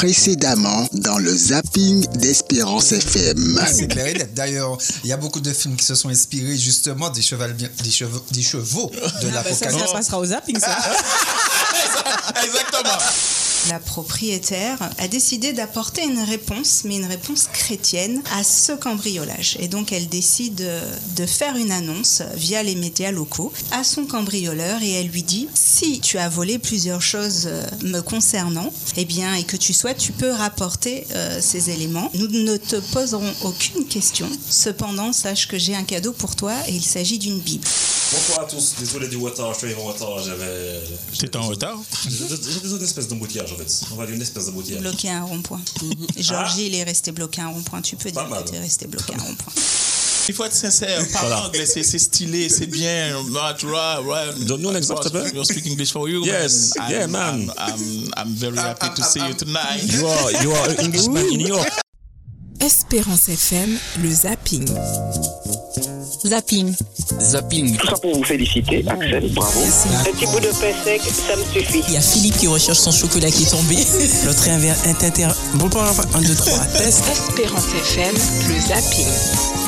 précédemment dans le zapping d'Espérance FM. Ah, c'est clair et net. D'ailleurs, il y a beaucoup de films qui se sont inspirés justement des, cheval, des, chevaux, des chevaux de Ah, bah, ça, l'apocalypse. ça passera au zapping, ça. Exactement. La propriétaire a décidé d'apporter une réponse, mais une réponse chrétienne, à ce cambriolage. Et donc elle décide de faire une annonce via les médias locaux à son cambrioleur et elle lui dit si tu as volé plusieurs choses euh, me concernant, eh bien et que tu souhaites, tu peux rapporter euh, ces éléments. Nous ne te poserons aucune question. Cependant, sache que j'ai un cadeau pour toi et il s'agit d'une Bible. Bonsoir à tous, désolé du retard, je suis arrivé en retard, j'avais... T'étais en retard J'étais dans une espèce d'embouteillage en fait, on va dire une espèce d'embouteillage. Bloqué à un rond-point. Georgie, il est resté bloqué à un rond-point. Tu peux Pas dire mal. que tu es resté bloqué à un rond-point. Il faut être sincère. Parle anglais, c'est c'est stylé, c'est bien. Right? Donne-nous un exemple, s'il te plaît. We'll speak English for you. Yes, man. yeah, I'm- man. I'm, I'm, I'm very happy to see you tonight. You are, you are an Englishman in New York. Espérance FM, le zapping. Zapping. Zapping. Tout ça pour vous féliciter, Axel, bravo. Un petit bout de pain sec, ça me suffit. Il y a Philippe qui recherche son chocolat qui est tombé. L'autre est inter... Bon, bon, enfin, un, deux, trois, test. Espérance FM, le zapping.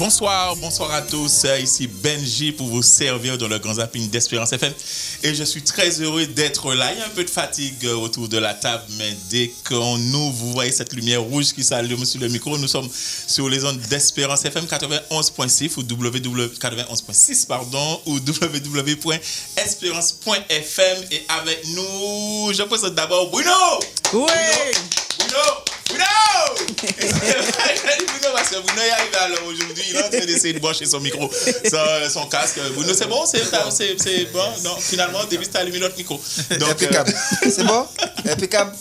Bonsoir, bonsoir à tous. Ici Benji pour vous servir dans le grand zapping d'Espérance FM. Et je suis très heureux d'être là. Il y a un peu de fatigue euh, autour de la table, mais dès qu'on nous, vous voyez cette lumière rouge qui s'allume sur le micro. Nous sommes sur les ondes d'Espérance FM 91.6 ou www 91.6 pardon ou www.espérance.fm et avec nous, je présente d'abord Bruno. Oui Bruno Bruno Bruno est arrivé à l'heure aujourd'hui, il est en train d'essayer de brancher son micro, son, casque. Bruno, c'est bon C'est c'est- c'est bon Non, finalement, allumé notre micro. Donc, Impeccable. euh, C'est bon Impeccable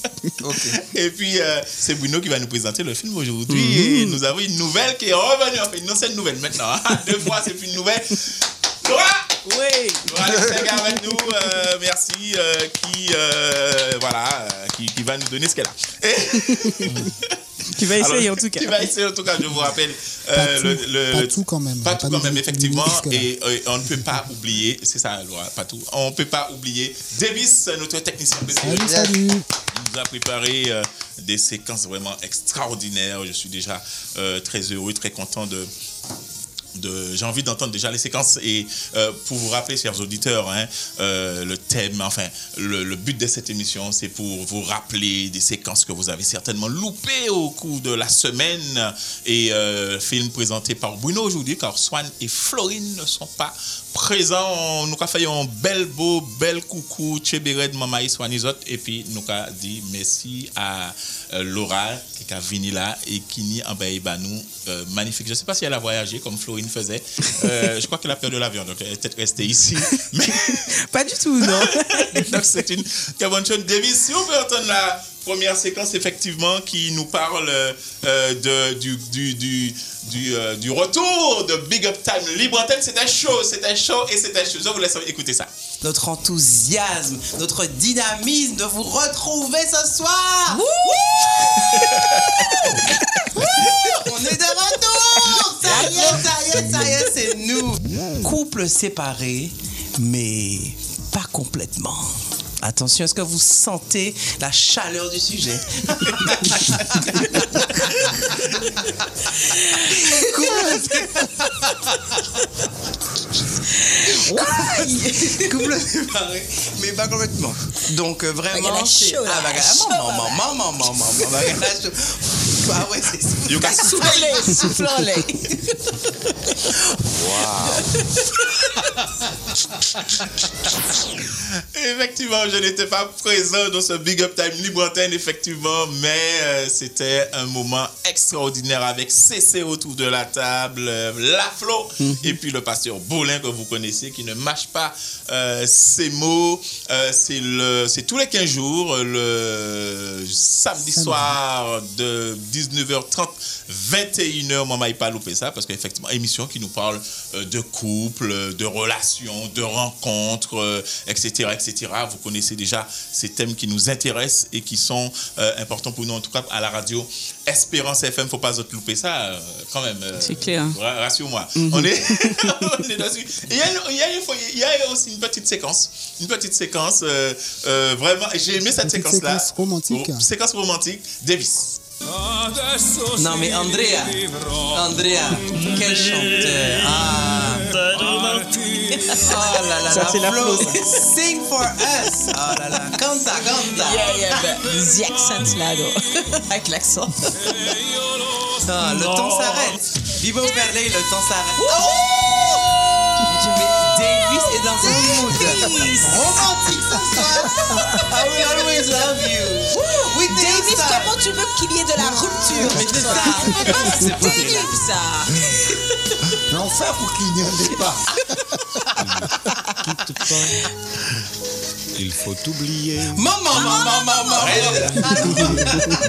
Ok. et puis, euh, c'est Bruno qui va nous présenter le film aujourd'hui. Et nous avons une nouvelle qui est revenue. Enfin, une ancienne nouvelle maintenant. hein. Deux fois, c'est plus une nouvelle. Laura Oui voilà, c'est gars avec nous, euh, merci, euh, qui, euh, voilà, euh, qui, qui va nous donner ce qu'elle a. Tu vas essayer Alors, en tout cas. Qui va essayer en tout cas, je vous rappelle. euh, Pas tout, le, le- pas tout quand même. Pas va tout pas quand même, effectivement. Et euh, on ne peut pas oublier, c'est ça, Laura, pas tout. On ne peut pas oublier Davis, notre technicien. Salut, salut. Il nous a préparé euh, des séquences vraiment extraordinaires. Je suis déjà euh, très heureux, très content de. J'ai envie d'entendre déjà les séquences et euh, pour vous rappeler, chers auditeurs, hein, euh, le thème, enfin, le, le but de cette émission, c'est pour vous rappeler des séquences que vous avez certainement loupées au cours de la semaine. Et euh, film présenté par Bruno aujourd'hui, car Swan et Florine ne sont pas présents. Nous avons fait un bel beau, bel coucou, Tchébéred, Mamaï, Swanizot, et puis nous avons dit merci à euh, Laura qui a venu là et qui n'y en nous euh, magnifique. Je ne sais pas si elle a voyagé comme Florine faisait. Euh, je crois qu'elle a peur de l'avion, donc elle est peut-être restée ici. Mais Pas du tout, non. donc c'est une très bonne chose. Davis, si entendre la première séquence effectivement qui nous parle euh, de, du, du, du, du, euh, du retour de Big Up Time Libre Antenne, c'était chaud, c'était chaud et c'était chaud. Je vous laisse écouter ça. Notre enthousiasme, notre dynamisme de vous retrouver ce soir. Wouh On est de retour Ça y est, ça y est, ça y est, c'est nous Couple séparé, mais pas complètement. Attention, est-ce que vous sentez la chaleur du sujet? Couple séparé, mais pas complètement. Donc euh, vraiment, Bagala c'est chaud, là. ah bagala Chaud, maman, là. maman, maman, maman, bagala chaud. Ah ouais, c'est You got- soufflez, soufflez. Effectivement, je n'étais pas présent dans ce Big Up Time Libre Antenne, effectivement, mais euh, c'était un moment extraordinaire avec CC autour de la table, euh, La Flo, et puis le pasteur Boulin que vous connaissez, qui ne mâche pas euh, ses mots. Euh, c'est tous les 15 jours, le samedi soir de 19h30, 21h. Moi, je pas loupé ça, parce qu'effectivement, émission qui nous parle de couple, de relations, de rencontres, euh, etc., etc. Vous connaissez déjà ces thèmes qui nous intéressent et qui sont euh, importants pour nous, en tout cas à la radio Espérance FM. Faut pas louper ça, euh, quand même. C'est clair. Mhm. ra- Rassure-moi. On est, on est dessus. Il y, a une- il y a une fois- il y a aussi une petite séquence, une petite séquence. euh, euh, vraiment, j'ai aimé cette séquence-là. séquence romantique. Oh, séquence romantique. Davis. Non, mais Andrea, Andrea, quel chanteur. Ah. Oh là là, Ça, la c'est la Flo. Flo, Sing for us. Oh là là, canta, canta. Yeah, yeah, the accent là. Avec l'accent. Ah, le temps s'arrête. Vivo Verley, le temps s'arrête. Oh Mais Davis est dans un mood romantique ce soir. I will always love you. Whitney Davis, comment tu veux qu'il y ait de la rupture? Mais c'est ça. C'est terrible ça. Enfin, pour qu'il n'y en ait pas. Il faut oublier. Maman, maman, maman.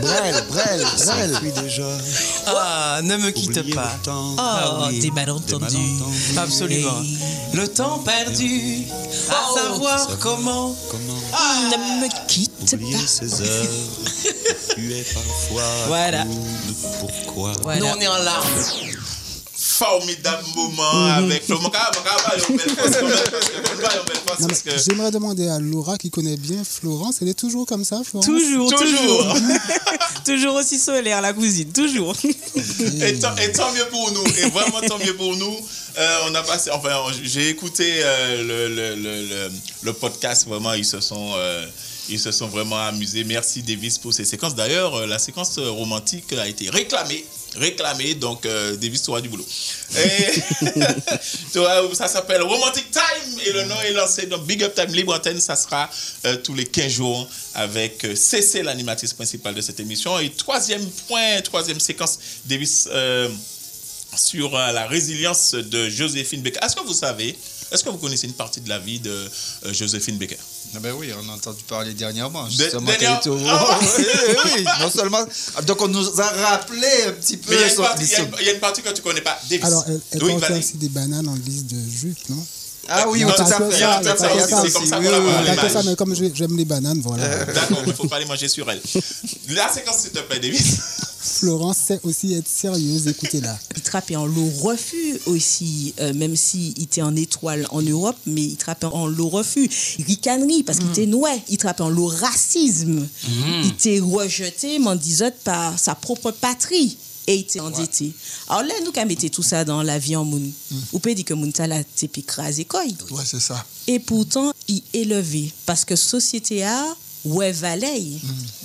Brel, brel, brel. Puis déjà. Ah, ne me quitte oublier pas. le temps. Ah Oh, oui. des malentendus. Absolument. Le temps perdu, à Oh. savoir comment. Comment Ne me quitte oublier pas. ces heures Tu es parfois. Voilà. Pourquoi? Nous, on est en larmes. Formidable moment avec le. Mon gars, mon gars, va, il y a une belle face quand même, parce que- on va, il y a une belle face Non, parce mais que- J'aimerais demander à Laura qui connaît bien Florence. Elle est toujours comme ça, Florence Toujours, toujours. Toujours. aussi solaire, la cousine, toujours. Et tant, et tant mieux pour nous, et vraiment tant mieux pour nous. Euh, on a passé, enfin, j'ai écouté euh, le, le, le, le, le podcast, vraiment, ils se sont. euh, ils se sont vraiment amusés. Merci Davis pour ces séquences. D'ailleurs, la séquence romantique a été réclamée. Réclamée, donc euh, Davis, tu auras du boulot. Ça s'appelle Romantic Time et le nom est lancé. Donc Big Up Time Libre Antenne, ça sera euh, tous les 15 jours avec euh, CC, l'animatrice principale de cette émission. Et troisième point, troisième séquence, Davis. euh, sur euh, la résilience de Joséphine Baker. Est-ce que vous savez, est-ce que vous connaissez une partie de la vie de euh, Joséphine Baker Ah ben oui, on a entendu parler dernièrement. De- Justement, dernière- qu'elle était au- Ah oui, oui, non seulement. Ah, Donc on nous a rappelé un petit peu. Mais il y, a une partie- il y a une- son- il y a une partie que tu connais pas. Davis. Alors, elle, elle oui, aussi des bananes en guise de jupe, non? Ah oui, Non, tout ça, à fait. c'est comme ça qu'on la voit ça, mais comme j'ai- j'aime les bananes, voilà. D'accord, mais il ne faut pas les manger sur elle. La séquence, s'il te plaît, Davis. Florence sait aussi être sérieuse, écoutez-la. Il trappait en l'eau refus aussi, euh, même s'il était en étoile en Europe, mais il trappait en l'eau refus. Ricanerie, parce qu'il était noir. Il trappait en l'eau racisme. Il était rejeté, mendisote, par sa propre patrie. Et il était endetté. Alors là, nous, quand mettez tout ça dans la vie en moun, on peut dire que moun ta la t'es écrasé quoi. Ouais, c'est ça. Et pourtant, il est élevé. Parce que société a, ouais, valait. Il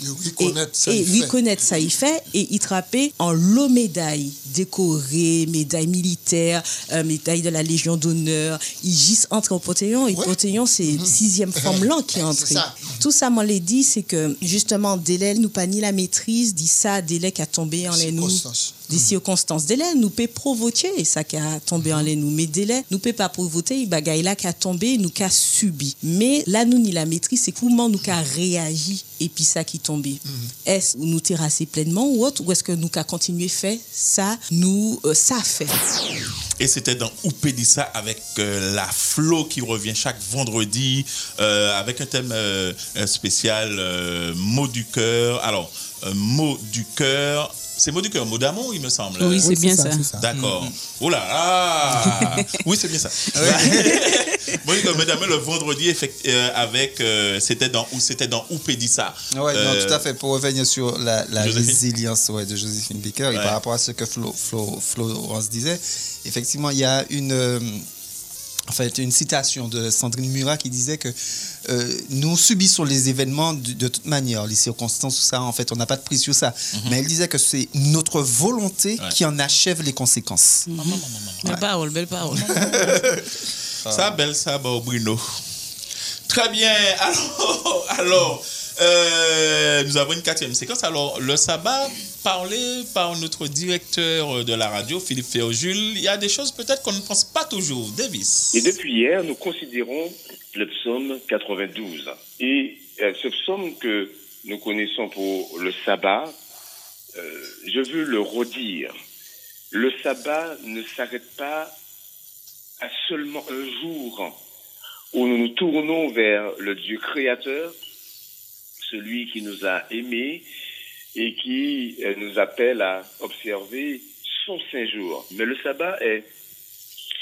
Et, reconnaître ça. et il fait. reconnaître ça, il fait. Et il trappait en l'eau médaille, décorée, médaille militaire, euh, médaille de la Légion d'honneur. Il gisse entre au Potéon. Et. Potéon, c'est sixième forme là qui est entrée. Tout ça, moi, l'ai dit, c'est que justement, délai, nous pas ni la maîtrise, dit ça, délai qui a tombé en les nous. Des circonstances. Délai, nous peut provoquer ça qui a tombé en les nous. Mais délai, nous peut pas provoquer, il bagaille là qui a tombé, nous qui a subi. Mais là, nous, ni la maîtrise, c'est comment nous qui a réagi et puis ça qui tombé. Est-ce nous terrasser pleinement ou autre, ou est-ce que nous qui a continué fait ça, nous, euh, ça fait? Et c'était dans Oupédissa avec euh, la Flo qui revient chaque vendredi euh, avec un thème euh, spécial, mot du cœur. Alors, mot du cœur. C'est mot du cœur, mot d'amour, il me semble. Oui, c'est Oui, bien ça. c'est ça. D'accord. Oh là là Oui, c'est bien ça. Bon, comme mesdames, le vendredi, effect- euh, avec, euh, c'était dans, ou c'était dans Oupédissa. Ouais, Euh, non, tout à fait. Pour revenir sur la, résilience ouais, de Joséphine Baker et par rapport à ce que Flo, Flo, Florence disait, effectivement, il y a une, euh, en fait, une citation de Sandrine Murat qui disait que euh, nous subissons les événements de, de toute manière, les circonstances, tout ça, en fait, on n'a pas de prise sur ça. Mais elle disait que c'est notre volonté Mhm. Ouais. qui en achève les conséquences. Belle parole, belle parole. Ça, belle, ça, Bruno. Très bien. Alors, alors euh, nous avons une quatrième séquence. Alors, le sabbat, parlé par notre directeur de la radio, Philippe Féojul, il y a des choses peut-être qu'on ne pense pas toujours. Davis. Et depuis hier, nous considérons le psaume 92. Et euh, ce psaume que nous connaissons pour le sabbat, euh, je veux le redire. Le sabbat ne s'arrête pas à seulement un jour où nous nous tournons vers le Dieu créateur, celui qui nous a aimés et qui euh, nous appelle à observer son saint jour. Mais le sabbat est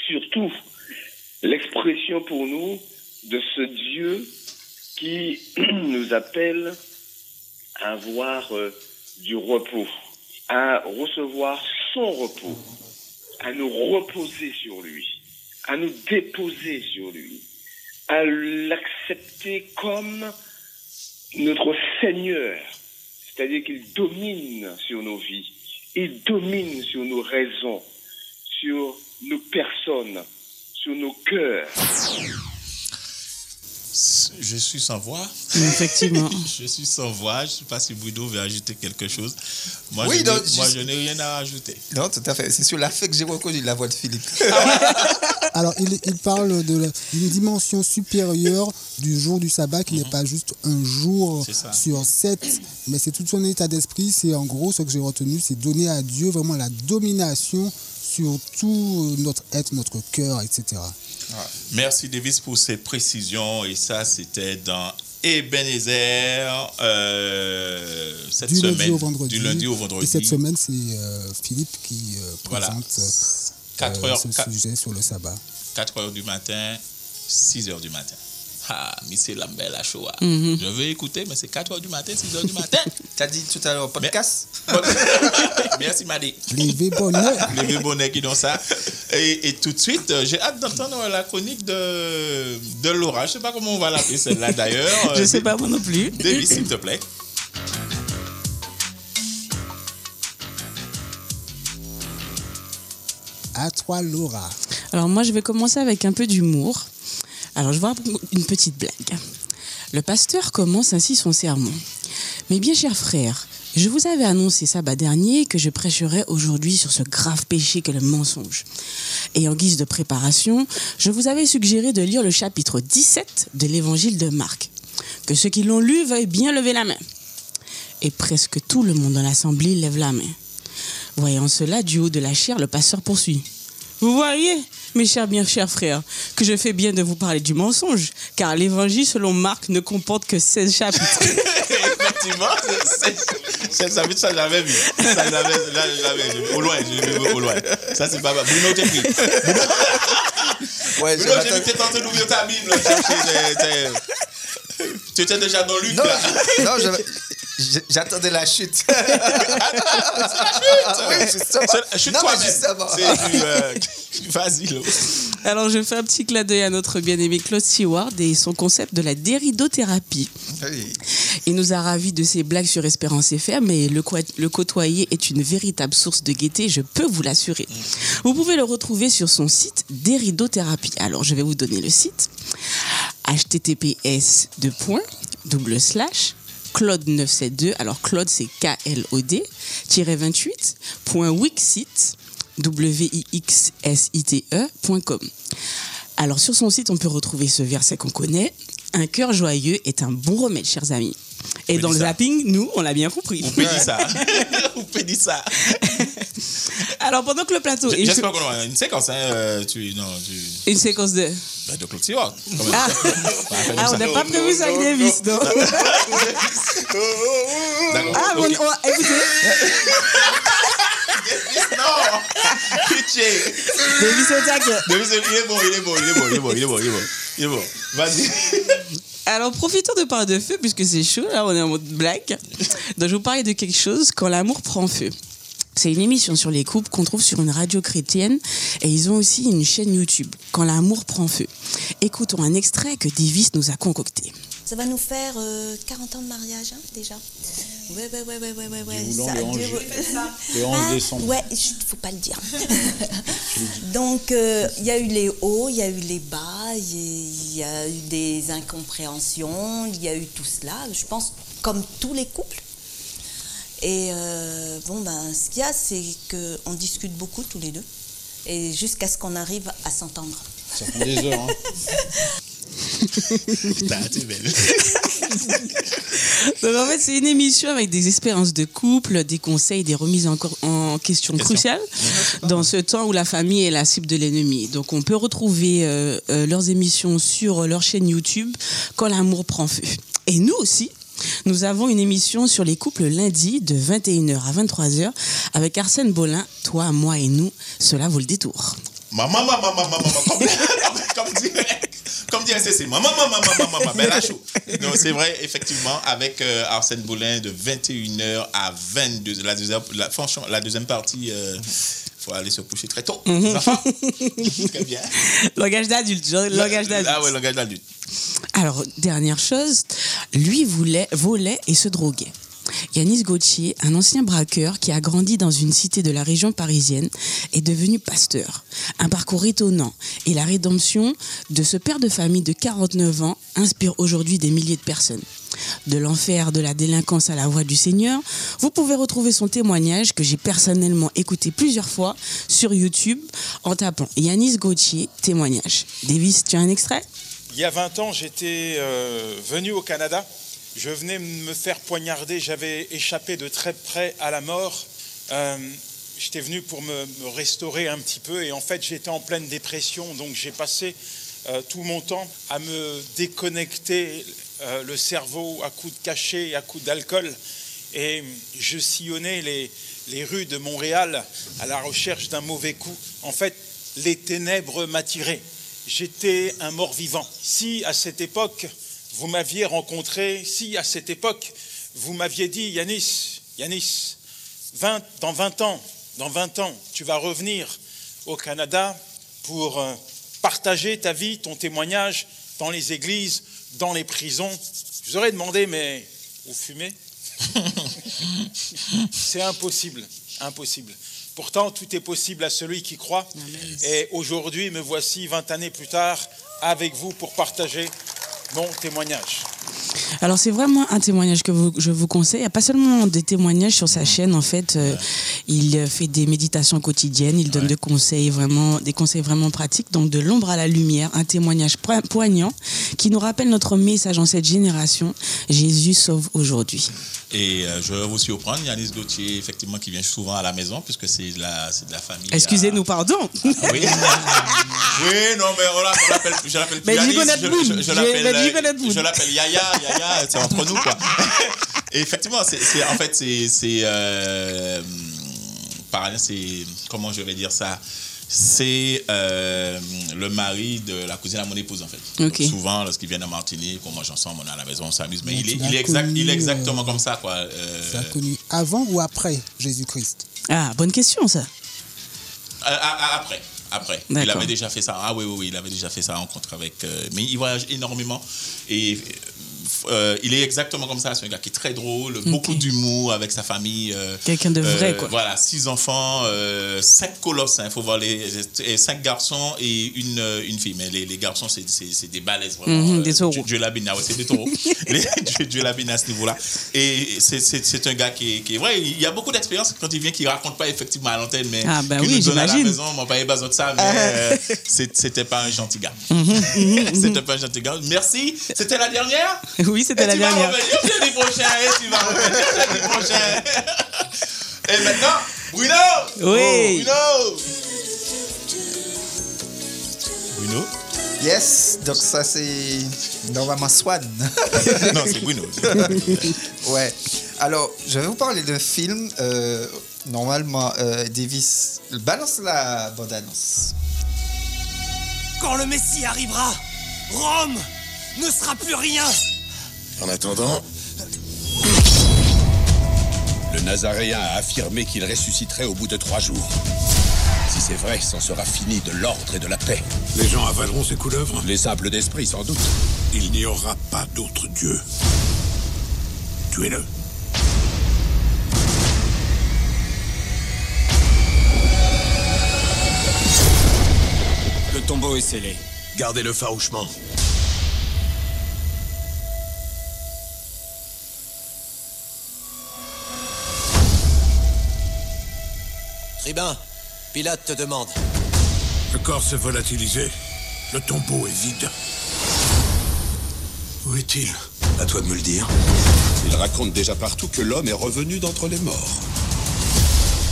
surtout l'expression pour nous de ce Dieu qui nous appelle à avoir euh, du repos, à recevoir son repos, à nous reposer sur lui, à nous déposer sur lui, à l'accepter comme notre Seigneur, c'est-à-dire qu'il domine sur nos vies, il domine sur nos raisons, sur nos personnes, sur nos cœurs. Je suis sans voix. Effectivement. je suis sans voix. Je ne sais pas si Bruno veut ajouter quelque chose. Moi, Oui, je, moi, je n'ai rien à ajouter. Non, tout à fait. C'est sur la fait que j'ai reconnu la voix de Philippe. Alors, il, il parle d'une dimension supérieure du jour du sabbat qui n'est pas juste un jour sur sept, mais c'est tout son état d'esprit. C'est en gros ce que j'ai retenu, c'est donner à Dieu vraiment la domination sur tout notre être, notre cœur, etc. Merci Davis pour ces précisions. Et ça, c'était dans Ebenezer euh, cette du semaine. lundi au vendredi. Du lundi au Et vendredi. cette semaine, c'est euh, Philippe qui euh, Voilà. présente euh, 4 euh, heures, ce sujet sur le sabbat. 4 heures du matin, 6 heures du matin. Ah, mais c'est la belle à Shoah. Mhm. Je veux écouter, mais c'est 4 heures du matin, 6 heures du matin. T'as dit tout à l'heure podcast? Merci, Madi. Levé bonheur. Les bonnets qui ont ça? Et, et tout de suite, euh, j'ai hâte d'entendre la chronique de, de Laura. Je ne sais pas comment on va l'appeler celle-là d'ailleurs. Je sais pas moi non plus. Davis, s'il te plaît. À toi, Laura. Alors moi, je vais commencer avec un peu d'humour. Alors, je raconter une petite blague. Le pasteur commence ainsi son sermon. Mes bien chers frères, je vous avais annoncé sabbat dernier que je prêcherais aujourd'hui sur ce grave péché qu'est le mensonge. Et en guise de préparation, je vous avais suggéré de lire le chapitre 17 de l'évangile de Marc. Que ceux qui l'ont lu veuillent bien lever la main. Et presque tout le monde dans l'assemblée lève la main. Voyant cela, du haut de la chair, le pasteur poursuit. Vous voyez, mes chers bien chers frères, que je fais bien de vous parler du mensonge, car l'évangile selon Marc ne comporte que 16 chapitres. Effectivement, c'est- c'est- ça, l'avais vu. Ça, l'avais vu. Au loin, je l'ai vu au loin. Ça, c'est pas mal. Bruno, t'es pris. Ouais, Bruno, j'ai vu que t'es en train d'ouvrir ta Bible. Tu étais déjà dans Luc, Non, là. je- j'attendais la chute. Ah oui, justement. C'est- Chute mais toi-même. euh, Vas-y, là. Alors je fais un petit clin d'œil à notre bien-aimé Claude Stewart et son concept de la déridothérapie. Il nous a ravis de ses blagues sur Espérance FM et le, quoi- le côtoyer est une véritable source de gaieté, je peux vous l'assurer. Vous pouvez le retrouver sur son site Déridothérapie. Alors je vais vous donner le site https double slash Claude 972, alors Claude c'est K-L-O-D, 28, point Wixit, W-I-X-S-I-T-E.com. Alors sur son site, on peut retrouver ce verset qu'on connaît. Un cœur joyeux est un bon remède, chers amis. Et dans le ça. zapping, nous, on l'a bien compris. On peut dire ça. On peut dire ça. Alors pendant que le plateau est J'espère qu'on aura une séquence. Hein. euh, Tu, non, tu... une séquence de... Bah, de même. Ah, Ah, on ça. n'a pas prévu ça avec Davis, non. Ah, bon, on écoutez, Non Pitié Davis au taquet. Davis, il est bon, il est bon, il est bon, il est bon, il est bon, il est bon. Il est bon. Vas-y. Alors, profitons de parler de feu, puisque c'est chaud, là, on est en mode blague. Donc, je vous parler de quelque chose, quand l'amour prend feu. C'est une émission sur les couples qu'on trouve sur une radio chrétienne et ils ont aussi une chaîne YouTube, Quand l'amour prend feu. Écoutons un extrait que Davis nous a concocté. Ça va nous faire euh, 40 ans de mariage, hein, déjà. Ouais, ouais, ouais, ouais, ouais, ouais. ouais. Ça- le 11 Dieu- le 11 Ah, décembre. Ouais, chut, faut pas le dire. Donc, euh, il y a eu les hauts, il y a eu les bas, il y a- il y a eu des incompréhensions, il y a eu tout cela, je pense, comme tous les couples. Et euh, bon, ben, ce qu'il y a, c'est qu'on discute beaucoup tous les deux, et jusqu'à ce qu'on arrive à s'entendre. Ça prend des heures. Hein. Putain, t'es belle. Donc en fait, c'est une émission avec des expériences de couple, des conseils, des remises en, en question cruciales dans ce temps où la famille est la cible de l'ennemi. Donc on peut retrouver euh, euh, leurs émissions sur leur chaîne YouTube Quand l'amour prend feu. Et nous aussi. Nous avons une émission sur les couples lundi de 21h à 23h avec Arsène Bolin, toi, moi et nous. Cela vaut le détour. Maman, maman, maman, maman, comme, comme dirait, comme dirait Cécile, maman, maman, maman, maman, ben là, chaud. Non, c'est vrai, effectivement, avec euh, Arsène Boulin de 21h à 22h. La deuxième, la, franchement, la deuxième partie, il faut aller se coucher très tôt. Les enfants. Très bien. Langage d'adulte, langage d'adulte. Ah ouais, langage d'adulte. Alors, dernière chose, lui voulait, volait et se droguait. Yanis Gauthier, un ancien braqueur qui a grandi dans une cité de la région parisienne, est devenu pasteur. Un parcours étonnant et la rédemption de ce père de famille de 49 ans inspire aujourd'hui des milliers de personnes. De l'enfer de la délinquance à la voix du Seigneur, vous pouvez retrouver son témoignage que j'ai personnellement écouté plusieurs fois sur YouTube en tapant Yanis Gauthier témoignage. Davis, tu as un extrait? Il y a 20 ans, j'étais euh, venu au Canada. Je venais me faire poignarder. J'avais échappé de très près à la mort. Euh, j'étais venu pour me, restaurer un petit peu. Et en fait, j'étais en pleine dépression. Donc, j'ai passé euh, tout mon temps à me déconnecter euh, le cerveau à coups de cachet et à coups d'alcool. Et je sillonnais les, les rues de Montréal à la recherche d'un mauvais coup. En fait, les ténèbres m'attiraient. J'étais un mort-vivant. Si à cette époque, vous m'aviez rencontré, si à cette époque, vous m'aviez dit, Yanis, Yanis, 20, dans 20 ans, dans 20 ans, tu vas revenir au Canada pour euh, partager ta vie, ton témoignage dans les églises, dans les prisons. Je vous aurais demandé, mais vous fumez? C'est impossible, impossible. Pourtant, tout est possible à celui qui croit. Et aujourd'hui, me voici 20 années plus tard avec vous pour partager mon témoignage. Alors c'est vraiment un témoignage que vous- je vous conseille. Il n'y a pas seulement des témoignages sur sa chaîne. En fait, euh, il euh, fait des méditations quotidiennes. Il donne des conseils vraiment, des conseils vraiment pratiques. Donc de l'ombre à la lumière, un témoignage po- poignant qui nous rappelle notre message en cette génération. Jésus sauve aujourd'hui. Et euh, je vais vous surprendre, Yanis Gauthier, effectivement, qui vient souvent à la maison, puisque c'est de la, c'est de la famille. Excusez-nous, pardon. Ah oui. oui, non, mais on l'a- on l'appelle, je l'appelle plus Mais Yanis, je, je- je Je- l'appelle, mais euh, Yaya, Yaya, c'est entre nous, quoi. Et effectivement, c'est, c'est- en fait, c'est, c'est, euh, par exemple, c'est, comment je vais dire ça? C'est euh, le mari de la cousine à mon épouse en fait. Souvent lorsqu'ils viennent à Martinique, on mange ensemble, on est à la maison, on s'amuse. Mais il est, il, est exact, il est exactement euh, comme ça quoi. Euh, Tu as connu avant ou après Jésus-Christ? Ah, bonne question ça. Euh, après. Après. Il avait déjà fait ça. Ah oui, oui, oui, il avait déjà fait ça en rencontre avec. euh, mais il voyage énormément. Et euh, il est exactement comme ça. C'est un gars qui est très drôle, beaucoup d'humour avec sa famille. euh, Quelqu'un de vrai, euh, quoi. Voilà, six enfants, cinq colosses. Il faut voir les. et cinq garçons et une, une fille. Mais les, les garçons, c'est des balaises vraiment. Mhm, des taureaux. Dieu, Dieu l'a béni. Ah ouais, c'est des taureaux. Dieu, Dieu l'a béni à ce niveau-là. Et c'est- un gars qui est, qui est vrai. Il y a beaucoup d'expérience quand il vient, qui raconte pas effectivement à l'antenne, mais Ah, ben qui oui, nous donne à la maison. Mon père est de ça, mais c'est- c'était pas un gentil gars. Mhm, c'était pas un gentil gars. Merci. C'était la dernière Oui, c'était Et la tu vas dernière. revenir jeudi prochain. Et tu vas revenir jeudi prochain. Et maintenant, Bruno Oui. Oh, Bruno Bruno? Yes, donc ça c'est normalement Swan. Non, c'est Bruno. ouais. Alors, je vais vous parler d'un film. euh, normalement, euh, Davis balance la bande-annonce. Quand le Messie arrivera, Rome ne sera plus rien. En attendant, le Nazaréen a affirmé qu'il ressusciterait au bout de trois jours. Si c'est vrai, c'en sera fini de l'ordre et de la paix. Les gens avaleront ces couleuvres? Les simples d'esprit, sans doute. Il n'y aura pas d'autre Dieu. Tuez-le. Le tombeau est scellé. Gardez-le farouchement. Tribun, Pilate te demande. Le corps s'est volatilisé. Le tombeau est vide. Où est-il? À toi de me le dire. Il raconte déjà partout que l'homme est revenu d'entre les morts.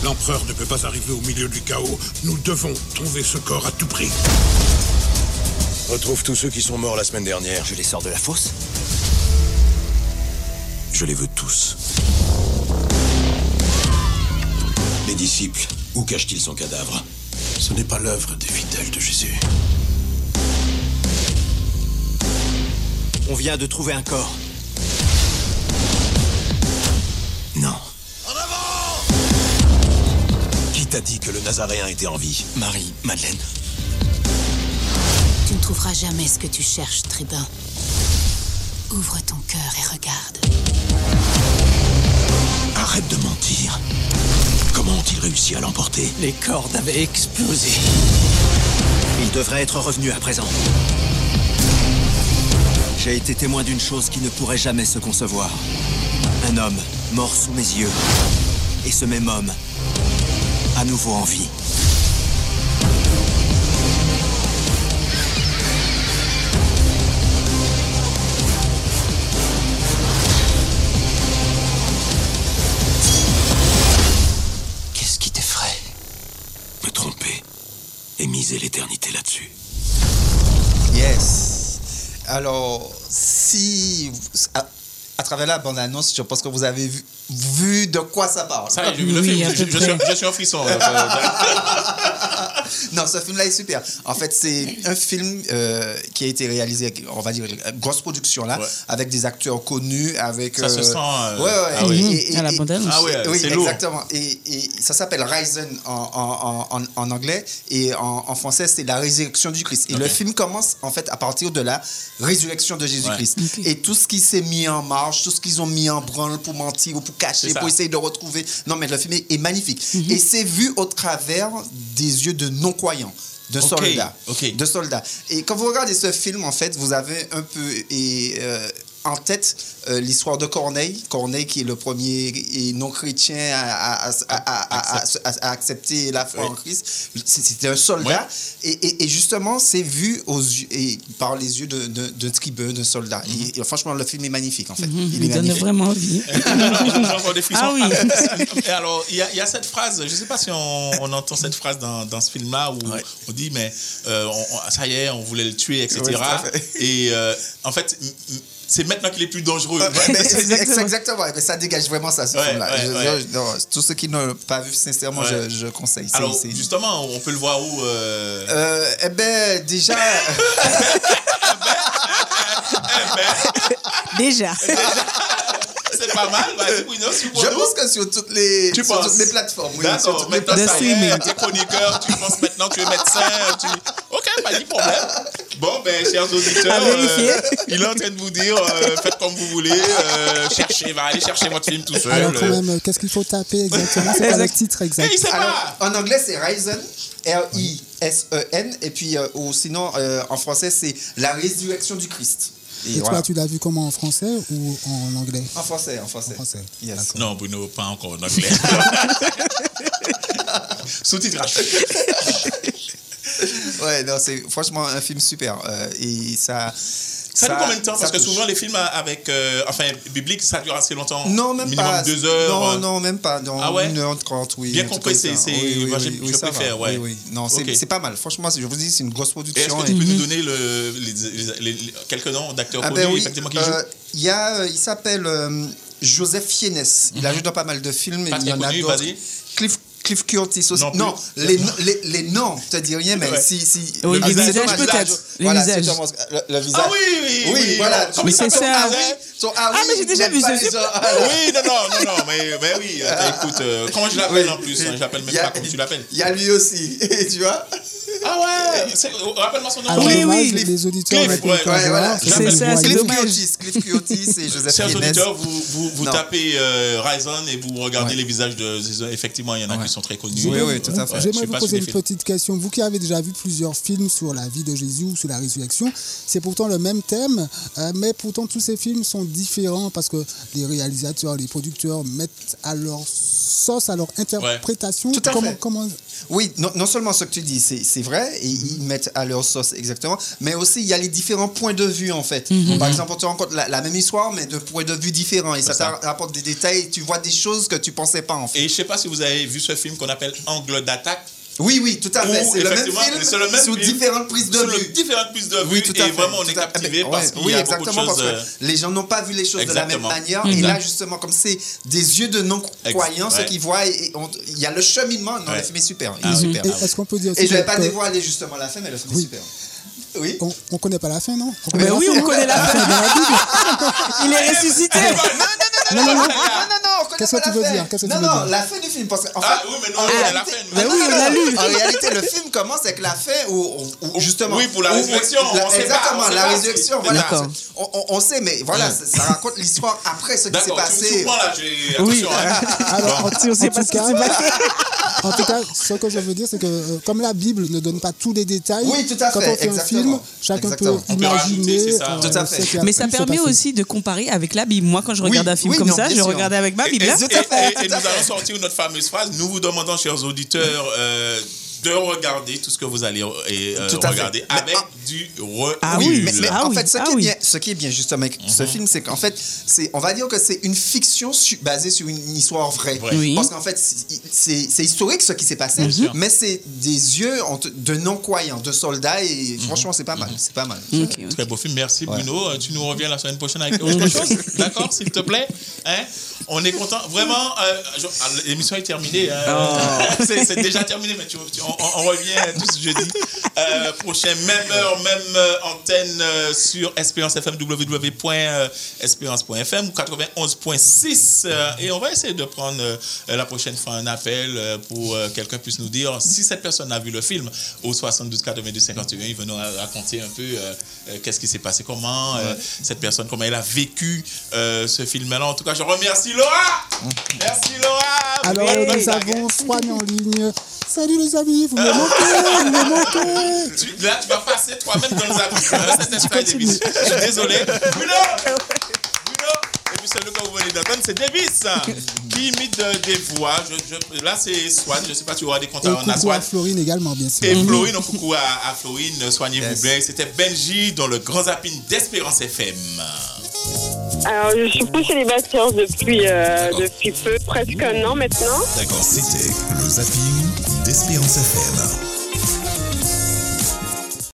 L'empereur ne peut pas arriver au milieu du chaos. Nous devons trouver ce corps à tout prix. Retrouve tous ceux qui sont morts la semaine dernière. Je les sors de la fosse Je les veux tous. Les disciples, où cache-t-il son cadavre? Ce n'est pas l'œuvre des fidèles de Jésus. On vient de trouver un corps. Non. Qui t'a dit que le Nazaréen était en vie? Marie, Madeleine. Tu ne trouveras jamais ce que tu cherches, tribun. Ouvre ton cœur et regarde. Arrête de mentir. Comment ont-ils réussi à l'emporter Les cordes avaient explosé. Il devrait être revenu à présent. J'ai été témoin d'une chose qui ne pourrait jamais se concevoir. Un homme mort sous mes yeux. Et ce même homme, à nouveau en vie. L'éternité là-dessus. Yes. Alors, si à, à travers la bande-annonce, je pense que vous avez vu, vu de quoi ça parle. Ça j'ai vu le film. Je, je suis, je suis en frisson. euh, non, ce film-là est super. En fait, c'est un film euh, qui a été réalisé, on va dire, grosse production là, avec des acteurs connus, avec. Ça se sent, euh, ouais, ouais. ah oui. Et- et- À la bande-annonce. Ah ouais, oui, c'est lourd. exactement. Et, et ça s'appelle Risen en, en, en, en anglais et en, en français c'est la résurrection du Christ. Et le film commence en fait à partir de la résurrection de Jésus-Christ. Et tout ce qui s'est mis en marche, tout ce qu'ils ont mis en branle pour mentir ou pour Ça. pour essayer de retrouver. Non, mais le film est, est magnifique. Et c'est vu au travers des yeux de non-croyants. De soldats. De soldats. Et quand vous regardez ce film, en fait, vous avez un peu et, euh, en tête euh, l'histoire de Corneille. Corneille qui est le premier non-chrétien à, à- à- à- à- à- à accepter la foi en Christ. C'était un soldat. Et, et- et justement, c'est vu aux yeux, et par les yeux de- de- d'un tribun, d'un soldat. Et- et franchement, le film est magnifique, en fait. Mhm, Il il est donne magnifique. vraiment envie. Ah oui. Et alors, il y, a- il y a cette phrase, je ne sais pas si on, on entend cette phrase dans, dans ce film-là où on dit, mais euh, on- ça y est, on voulait le tuer, etc. Oui. Et euh, en fait, c'est maintenant qu'il est plus dangereux. Ouais, c'est- exactement. Mais ça dégage vraiment ça, ce Ouais, film-là. ouais, Je- ouais. je- non, tous ceux qui n'ont pas vu, sincèrement, Ouais. je, je conseille. Alors, justement, on peut le voir où euh, Euh, eh ben, déjà. Déjà. Pas mal. Vas-y, Bruno, suis Je pense que sur toutes les, Tu sur toutes les plateformes. Oui, sur les maintenant plateformes. ça y est, tu es chroniqueur, tu penses maintenant tu es médecin, tu... Ok, pas de problème. Bon, ben, chers auditeurs, euh, il est en train de vous dire, euh, faites comme vous voulez, euh, cherchez, va aller chercher votre film tout seul. Alors quand euh. même, euh, qu'est-ce qu'il faut taper exactement? C'est pas le titre exact? Alors, en anglais, c'est Risen, R-I-S-E-N, et puis, euh, ou sinon, euh, en français, c'est La résurrection du Christ. Et toi, voilà. tu l'as vu comment en français ou en anglais? En français, en français. En français. Yes. Non, Bruno, pas encore en anglais. Sous-titrage. Ouais, non, c'est franchement un film super. euh, et ça. Ça dure combien de temps? Parce que touche. souvent, les films avec, euh, enfin, bibliques, ça dure assez longtemps. Non, même Minimum pas. deux heures. Non, non, même pas. Dans Ah ouais? 1h30, oui. Bien un truc compressé, comme ça. c'est- Oui, oui, moi, oui, oui, je ça va. préfère, ouais. Oui, oui. Non, c'est Ok. c'est pas mal. Franchement, je vous dis, c'est une grosse Et Est-ce production. que tu peux nous donner le, les, les- les- quelques noms d'acteurs Ah connus ben oui, effectivement, qui euh, jouent il y a, euh, il s'appelle euh, Joseph Fiennes. Il a Mhm. joué dans pas mal de films. Pas il y en a. Cliff, Cliff Curtis aussi. Non les, les, les noms, je te dis rien, mais Ouais. si. si Oui, le les visage, peut-être. visage, Les voilà, ce- le, le visage. Ah oui, oui, oui. voilà. non, Son- Mais c'est son ça. Ah, mais j'ai déjà vu gens. Oui, non, non, non, non, mais, mais oui, euh, écoute, euh, comment je l'appelle Oui. en plus hein, Je l'appelle même pas comme tu l'appelles. Il y a lui aussi, tu vois Ah ouais c'est- Rappelle-moi son nom. Alors, Oui, oui. les, les auditeurs Cliff, ouais, ouais, voilà. c'est ça, Cliff. Curtis, Cliff Curtis et Joseph Chers auditeurs, vous, vous, tapez euh, Ryzen et vous regardez Ouais. les visages de. Effectivement, il y en a qui sont très connus. Oui, oui, tout à fait. J'aimerais vous poser une petite question. Vous qui avez déjà vu plusieurs films sur la vie de Jésus ou sur la résurrection, c'est pourtant le même thème, euh, mais pourtant tous ces films sont différents parce que les réalisateurs, les producteurs mettent à leur sauce à leur interprétation. Tout à comment, fait. comment- Oui, non, non seulement ce que tu dis, c'est vrai, et ils mettent à leur sauce exactement, mais aussi il y a les différents points de vue en fait. Mhm. Par exemple, on te rencontre la, la même histoire, mais de points de vue différents, et ça, ça. t'apporte des détails, tu vois des choses que tu pensais pas en fait. Et je sais pas si vous avez vu ce film qu'on appelle Angle d'attaque. Oui, oui, tout à fait. C'est le même film c'est le même sous film, différentes prises de vue. différentes prises de vue. Oui, tout à et fait. vraiment, on est captivé Ouais, parce qu'il oui, y a beaucoup de exactement, choses. parce que euh, les gens n'ont pas vu les choses Exactement. de la même manière. Et Mhm. là, justement, comme c'est des yeux de non-croyants, ceux ouais. qui voient, et il y a le cheminement. Non, Ouais. le film est super. Il Ah est oui. super. Et est-ce qu'on peut dire Et je vais que- pas que- dévoiler justement la fin, mais le film est super. Oui. On, on connaît pas la fin, non on Ben la oui, on non connaît la fin. Il est ressuscité. Non, non, non. Non, non, Qu'est-ce que tu la veux fin. dire? Non, non, la fin du film. Parce que, en Ah fait, oui, mais nous, en on est à réalité- la fin, Ben oui, on l'a lu. En réalité, le film commence avec la fin où, où- où, justement. Oui, pour la où- résurrection, la- on sait pas, exactement, la résurrection. Voilà. D'accord. On, on- on sait, mais voilà, Ouais. ça, ça raconte l'histoire après ce qui s'est D'accord, tu, tu passé. prends là, j'ai. Oui. Hein. Alors, on sait pas tout ce qui cas, s'est passé. en tout cas, ce que je veux dire, c'est que euh, comme la Bible ne donne pas tous les détails, Oui, tout à quand fait, on fait un exactement. film, chacun Exactement. peut peut rajouter, imaginer. c'est ça. euh, Tout à fait. Mais ça permet aussi de comparer avec la Bible. Moi, quand je regarde Oui, un film oui, comme non, ça, je regardais avec ma Bible. Et- nous allons sortir notre fameuse phrase. Nous vous demandons, chers auditeurs, euh, de regarder tout ce que vous allez et, euh, fait. regarder Mais avec en- du recul. Ah oui, mais, mais Ah en oui, fait, ce, ah qui est bien, ce qui est bien justement avec ce film, c'est qu'en fait, c'est, on va dire que c'est une fiction su- basée sur une histoire vraie. Vrai. Oui. Parce qu'en fait, c'est, historique ce qui s'est passé, sûr. mais c'est des yeux de non-croyants, de soldats, et franchement, c'est pas mal. C'est pas mal. Ok, ok. Très beau film, merci Bruno. Euh, Tu nous reviens la semaine prochaine avec autre chose? D'accord, s'il te plaît. Hein? On est content. Vraiment, euh, ah, l'émission est terminée. hein. C'est c'est déjà terminé, mais tu- tu- on, on- on revient tous jeudi. Euh, prochain, même heure, même euh, antenne euh, sur Espérance FM, www.espérance.fm ou 91.6. euh, et on va essayer de prendre euh, la prochaine fois un appel euh, pour euh, quelqu'un puisse nous dire si cette personne a vu le film au 72 82 51. Il va nous raconter un peu euh, euh, qu'est-ce qui s'est passé, comment euh, cette personne, comment elle a vécu euh, ce film-là. En tout cas, je remercie Laura. Merci Laura. Alors, nous avons Swan en ligne. Salut les amis, vous me manquez, vous me manquez. Tu- là, tu vas passer toi-même dans les habits. C'est Sky Davis. Je suis désolé. Bruno Bruno Et puis celui que vous venez d'entendre, c'est Davis qui imite des voix. Je- je- là, c'est Swan. Je ne sais pas si tu auras des comptes on a coucou à Swan. Florine également, bien sûr. Et Florine, un coucou à, à Florine, soignez-vous Yes. bien. C'était Benji dans le grand zapping d'Espérance FM. Alors, je suis plus célibataire depuis, euh, depuis peu, presque un an maintenant. D'accord. C'était le zapping d'Espérance FM.